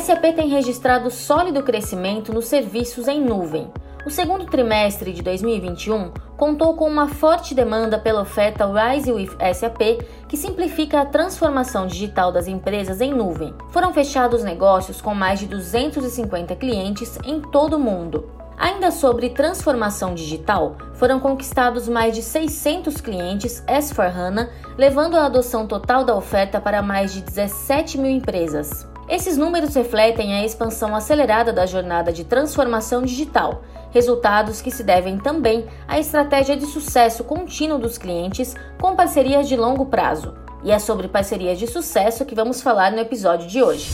SAP tem registrado sólido crescimento nos serviços em nuvem. O segundo trimestre de 2021 contou com uma forte demanda pela oferta Rise with SAP, que simplifica a transformação digital das empresas em nuvem. Foram fechados negócios com mais de 250 clientes em todo o mundo. Ainda sobre transformação digital, foram conquistados mais de 600 clientes S4HANA, levando a adoção total da oferta para mais de 17 mil empresas. Esses números refletem a expansão acelerada da jornada de transformação digital, resultados que se devem também à estratégia de sucesso contínuo dos clientes com parcerias de longo prazo. E é sobre parcerias de sucesso que vamos falar no episódio de hoje.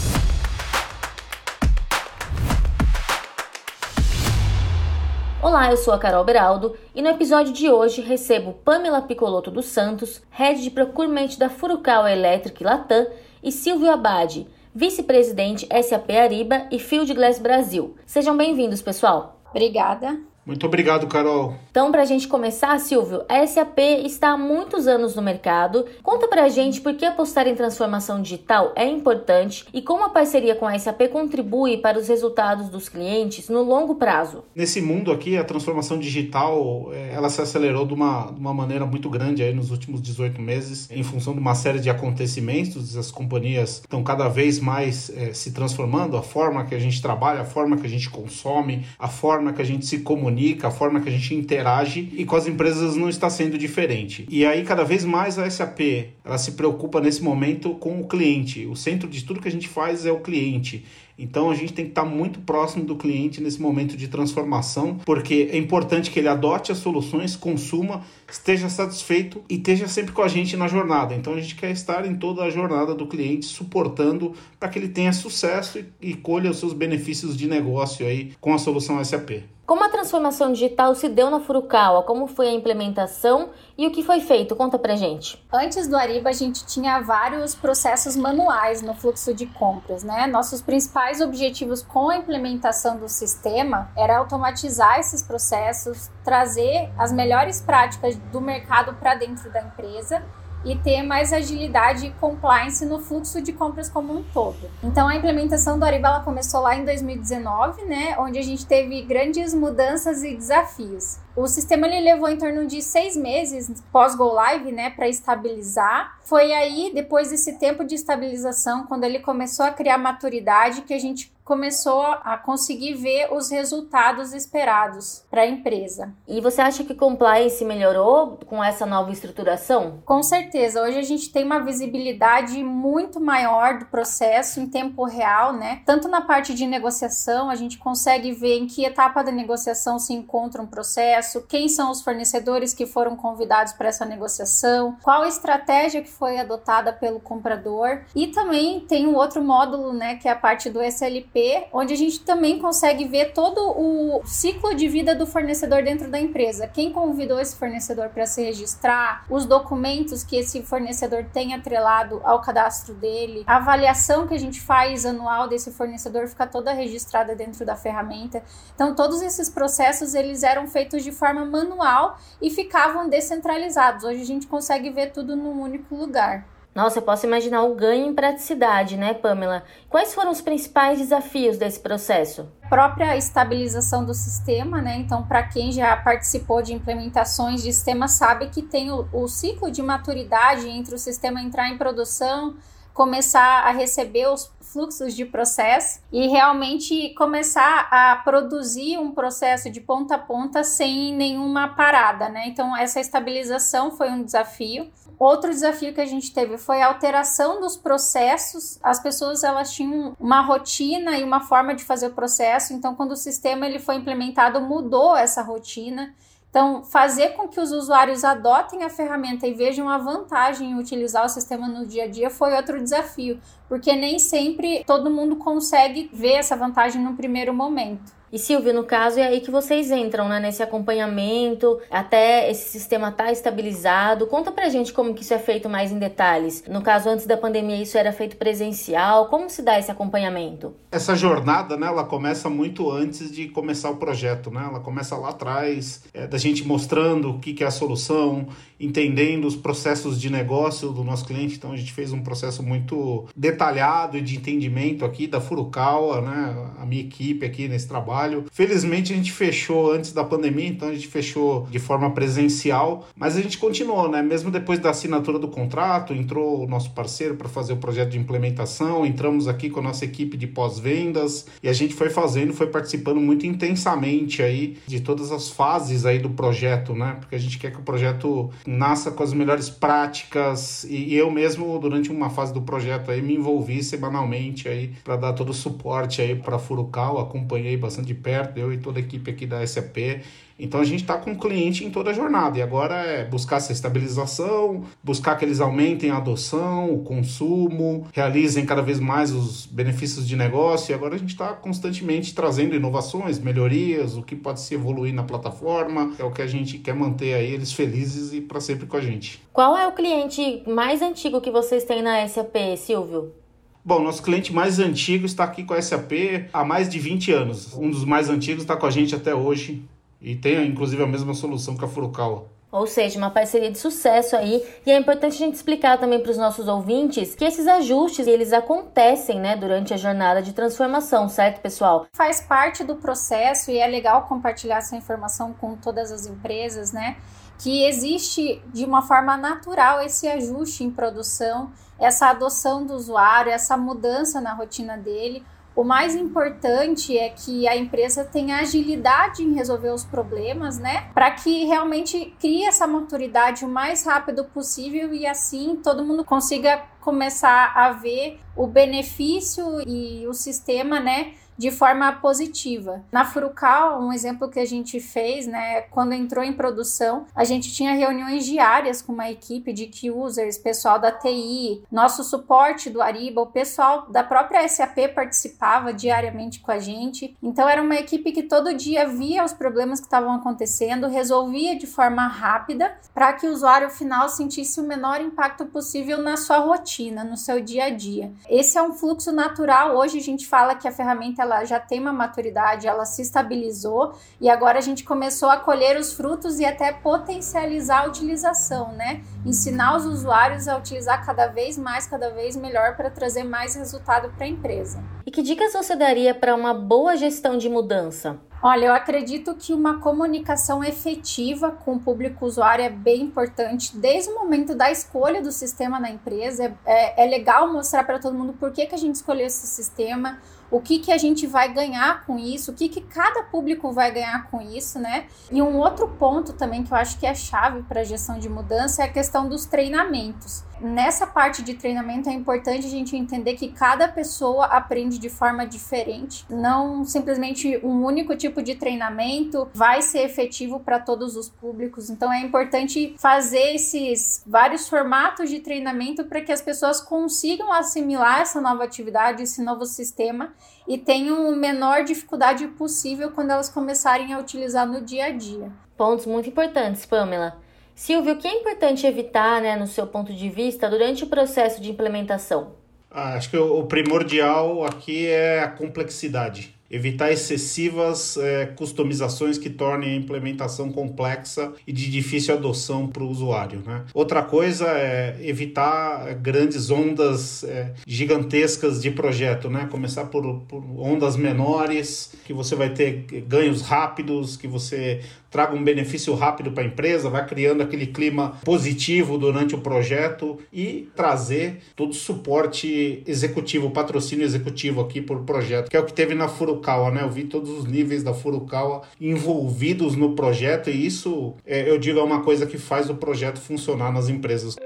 Olá, eu sou a Carol Beraldo e no episódio de hoje recebo Pamela Picoloto dos Santos, Head de Procurement da Furukawa Electric Latam e Silvio Abade, Vice-Presidente SAP Ariba e Field Glass Brasil. Sejam bem-vindos, pessoal. Obrigada. Muito obrigado, Carol. Então, para a gente começar, Silvio, a SAP está há muitos anos no mercado. Conta para a gente por que apostar em transformação digital é importante e como a parceria com a SAP contribui para os resultados dos clientes no longo prazo. Nesse mundo aqui, a transformação digital é, ela se acelerou de uma, de uma maneira muito grande aí nos últimos 18 meses, em função de uma série de acontecimentos. As companhias estão cada vez mais é, se transformando, a forma que a gente trabalha, a forma que a gente consome, a forma que a gente se comunica comunica, a forma que a gente interage e com as empresas não está sendo diferente. E aí cada vez mais a SAP, ela se preocupa nesse momento com o cliente. O centro de tudo que a gente faz é o cliente. Então a gente tem que estar muito próximo do cliente nesse momento de transformação, porque é importante que ele adote as soluções, consuma, esteja satisfeito e esteja sempre com a gente na jornada. Então a gente quer estar em toda a jornada do cliente, suportando para que ele tenha sucesso e, colha os seus benefícios de negócio aí com a solução SAP. Como a transformação digital se deu na Furukawa? Como foi a implementação e o que foi feito? Conta pra gente. Antes do Ariba, a gente tinha vários processos manuais no fluxo de compras, né? Nossos principais objetivos com a implementação do sistema era automatizar esses processos, trazer as melhores práticas do mercado para dentro da empresa e ter mais agilidade e compliance no fluxo de compras como um todo. Então a implementação do Ariba ela começou lá em 2019, né, onde a gente teve grandes mudanças e desafios. O sistema ele levou em torno de seis meses pós go live, né, para estabilizar. Foi aí depois desse tempo de estabilização, quando ele começou a criar maturidade, que a gente começou a conseguir ver os resultados esperados para a empresa. E você acha que compliance melhorou com essa nova estruturação? Com certeza. Hoje a gente tem uma visibilidade muito maior do processo em tempo real, né? Tanto na parte de negociação, a gente consegue ver em que etapa da negociação se encontra um processo, quem são os fornecedores que foram convidados para essa negociação, qual a estratégia que foi adotada pelo comprador e também tem um outro módulo, né, que é a parte do SLP onde a gente também consegue ver todo o ciclo de vida do fornecedor dentro da empresa. Quem convidou esse fornecedor para se registrar, os documentos que esse fornecedor tem atrelado ao cadastro dele, a avaliação que a gente faz anual desse fornecedor fica toda registrada dentro da ferramenta. Então, todos esses processos eles eram feitos de forma manual e ficavam descentralizados. Hoje a gente consegue ver tudo num único lugar. Nossa, eu posso imaginar o ganho em praticidade, né, Pamela? Quais foram os principais desafios desse processo? A própria estabilização do sistema, né? Então, para quem já participou de implementações de sistema, sabe que tem o, o ciclo de maturidade entre o sistema entrar em produção, começar a receber os fluxos de processo e realmente começar a produzir um processo de ponta a ponta sem nenhuma parada, né? Então, essa estabilização foi um desafio. Outro desafio que a gente teve foi a alteração dos processos. As pessoas elas tinham uma rotina e uma forma de fazer o processo. Então, quando o sistema ele foi implementado, mudou essa rotina. Então, fazer com que os usuários adotem a ferramenta e vejam a vantagem em utilizar o sistema no dia a dia foi outro desafio, porque nem sempre todo mundo consegue ver essa vantagem no primeiro momento. E Silvio, no caso, é aí que vocês entram, né? Nesse acompanhamento, até esse sistema estar tá estabilizado. Conta pra gente como que isso é feito mais em detalhes. No caso, antes da pandemia, isso era feito presencial. Como se dá esse acompanhamento? Essa jornada, né, ela começa muito antes de começar o projeto, né? Ela começa lá atrás, é, da gente mostrando o que, que é a solução, entendendo os processos de negócio do nosso cliente. Então, a gente fez um processo muito detalhado e de entendimento aqui da Furukawa, né? A minha equipe aqui nesse trabalho. Felizmente, a gente fechou antes da pandemia, então a gente fechou de forma presencial, mas a gente continuou, né? Mesmo depois da assinatura do contrato, entrou o nosso parceiro para fazer o projeto de implementação, entramos aqui com a nossa equipe de pós-vendas e a gente foi fazendo, foi participando muito intensamente aí de todas as fases aí do projeto, né? Porque a gente quer que o projeto nasça com as melhores práticas e, e eu mesmo durante uma fase do projeto aí me envolvi semanalmente aí para dar todo o suporte aí para Furukawa, acompanhei bastante de perto, eu e toda a equipe aqui da SAP então a gente está com o cliente em toda a jornada e agora é buscar essa estabilização, buscar que eles aumentem a adoção, o consumo, realizem cada vez mais os benefícios de negócio e agora a gente está constantemente trazendo inovações, melhorias, o que pode se evoluir na plataforma, é o que a gente quer manter aí eles felizes e para sempre com a gente. Qual é o cliente mais antigo que vocês têm na SAP, Silvio? Bom, nosso cliente mais antigo está aqui com a SAP há mais de 20 anos. Um dos mais antigos está com a gente até hoje, e tem, inclusive, a mesma solução que a Furukawa. Ou seja, uma parceria de sucesso aí. E é importante a gente explicar também para os nossos ouvintes que esses ajustes, eles acontecem, né, durante a jornada de transformação, certo, pessoal? Faz parte do processo e é legal compartilhar essa informação com todas as empresas, né? Que existe de uma forma natural esse ajuste em produção, essa adoção do usuário, essa mudança na rotina dele o mais importante é que a empresa tenha agilidade em resolver os problemas, né? Para que realmente crie essa maturidade o mais rápido possível e assim todo mundo consiga começar a ver o benefício e o sistema, né? de forma positiva. Na Furukawa, um exemplo que a gente fez, né, quando entrou em produção, a gente tinha reuniões diárias com uma equipe de key users, pessoal da TI, nosso suporte do Ariba, o pessoal da própria SAP participava diariamente com a gente. Então era uma equipe que todo dia via os problemas que estavam acontecendo, resolvia de forma rápida para que o usuário final sentisse o menor impacto possível na sua rotina, no seu dia a dia. Esse é um fluxo natural. Hoje a gente fala que a ferramenta ela já tem uma maturidade, ela se estabilizou e agora a gente começou a colher os frutos e até potencializar a utilização, né? Ensinar os usuários a utilizar cada vez mais, cada vez melhor para trazer mais resultado para a empresa. E que dicas você daria para uma boa gestão de mudança? Olha, eu acredito que uma comunicação efetiva com o público usuário é bem importante desde o momento da escolha do sistema na empresa. É, é, é legal mostrar para todo mundo por que, que a gente escolheu esse sistema, o que, que a gente vai ganhar com isso, o que, que cada público vai ganhar com isso, né? E um outro ponto também que eu acho que é chave para a gestão de mudança é a questão dos treinamentos. Nessa parte de treinamento é importante a gente entender que cada pessoa aprende de forma diferente, não simplesmente um único tipo de treinamento vai ser efetivo para todos os públicos. Então é importante fazer esses vários formatos de treinamento para que as pessoas consigam assimilar essa nova atividade, esse novo sistema e tenham a menor dificuldade possível quando elas começarem a utilizar no dia a dia. Pontos muito importantes, Pamela. Silvio, o que é importante evitar, né, no seu ponto de vista, durante o processo de implementação? Ah, acho que o primordial aqui é a complexidade evitar excessivas é, customizações que tornem a implementação complexa e de difícil adoção para o usuário. Né? Outra coisa é evitar grandes ondas é, gigantescas de projeto, né? começar por, por ondas menores, que você vai ter ganhos rápidos, que você traga um benefício rápido para a empresa, vai criando aquele clima positivo durante o projeto e trazer todo o suporte executivo, patrocínio executivo aqui por projeto, que é o que teve na Furukawa, né? Eu vi todos os níveis da Furukawa envolvidos no projeto e isso, é, eu digo, é uma coisa que faz o projeto funcionar nas empresas.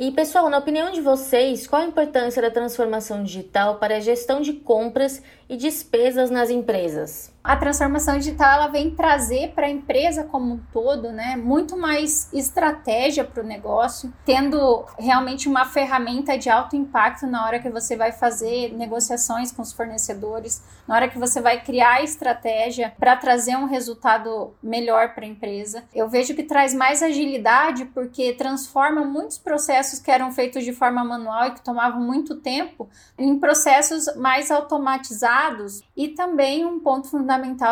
E pessoal, na opinião de vocês, qual a importância da transformação digital para a gestão de compras e despesas nas empresas? A transformação digital ela vem trazer para a empresa como um todo, né, muito mais estratégia para o negócio, tendo realmente uma ferramenta de alto impacto na hora que você vai fazer negociações com os fornecedores, na hora que você vai criar estratégia para trazer um resultado melhor para a empresa. Eu vejo que traz mais agilidade porque transforma muitos processos que eram feitos de forma manual e que tomavam muito tempo em processos mais automatizados e também um ponto fundamental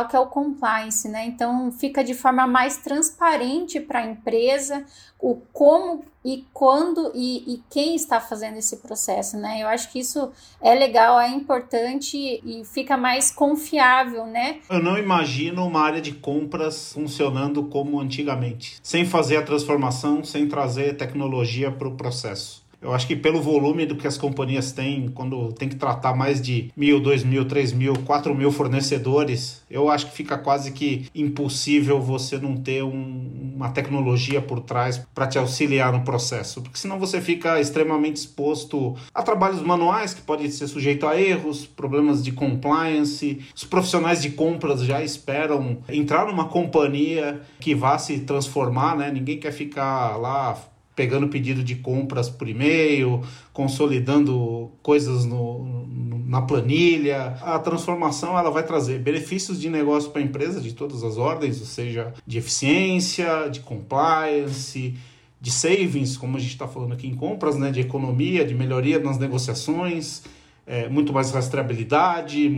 que é o compliance, né? Então fica de forma mais transparente para a empresa o como e quando e, e, quem está fazendo esse processo, né? Eu acho que isso é legal, é importante e fica mais confiável, né? Eu não imagino uma área de compras funcionando como antigamente, sem fazer a transformação, sem trazer tecnologia para o processo. Eu acho que pelo volume do que as companhias têm, quando tem que tratar mais de mil, dois mil, três mil, quatro mil fornecedores, eu acho que fica quase que impossível você não ter um, uma tecnologia por trás para te auxiliar no processo, porque senão você fica extremamente exposto a trabalhos manuais que podem ser sujeito a erros, problemas de compliance. Os profissionais de compras já esperam entrar numa companhia que vá se transformar, né? Ninguém quer ficar lá pegando pedido de compras por e-mail, consolidando coisas no, no, na planilha. A transformação ela vai trazer benefícios de negócio para a empresa de todas as ordens, ou seja, de eficiência, de compliance, de savings, como a gente está falando aqui em compras, né, de economia, de melhoria nas negociações. É, muito mais rastreabilidade,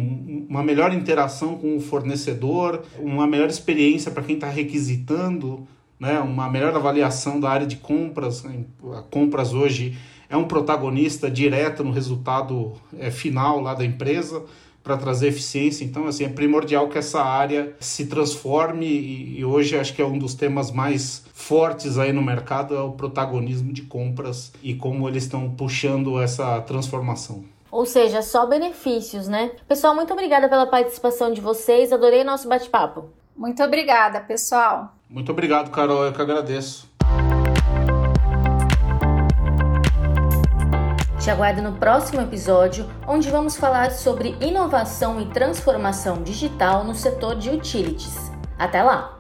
uma melhor interação com o fornecedor, uma melhor experiência para quem está requisitando né, uma melhor avaliação da área de compras. A compras hoje é um protagonista direto no resultado é, final lá da empresa para trazer eficiência. Então, assim, é primordial que essa área se transforme e, e, hoje acho que é um dos temas mais fortes aí no mercado é o protagonismo de compras e como eles estão puxando essa transformação. Ou seja, só benefícios, né? Pessoal, muito obrigada pela participação de vocês. Adorei nosso bate-papo. Muito obrigada, pessoal. Muito obrigado, Carol. Eu que agradeço. Te aguardo no próximo episódio, onde vamos falar sobre inovação e transformação digital no setor de utilities. Até lá!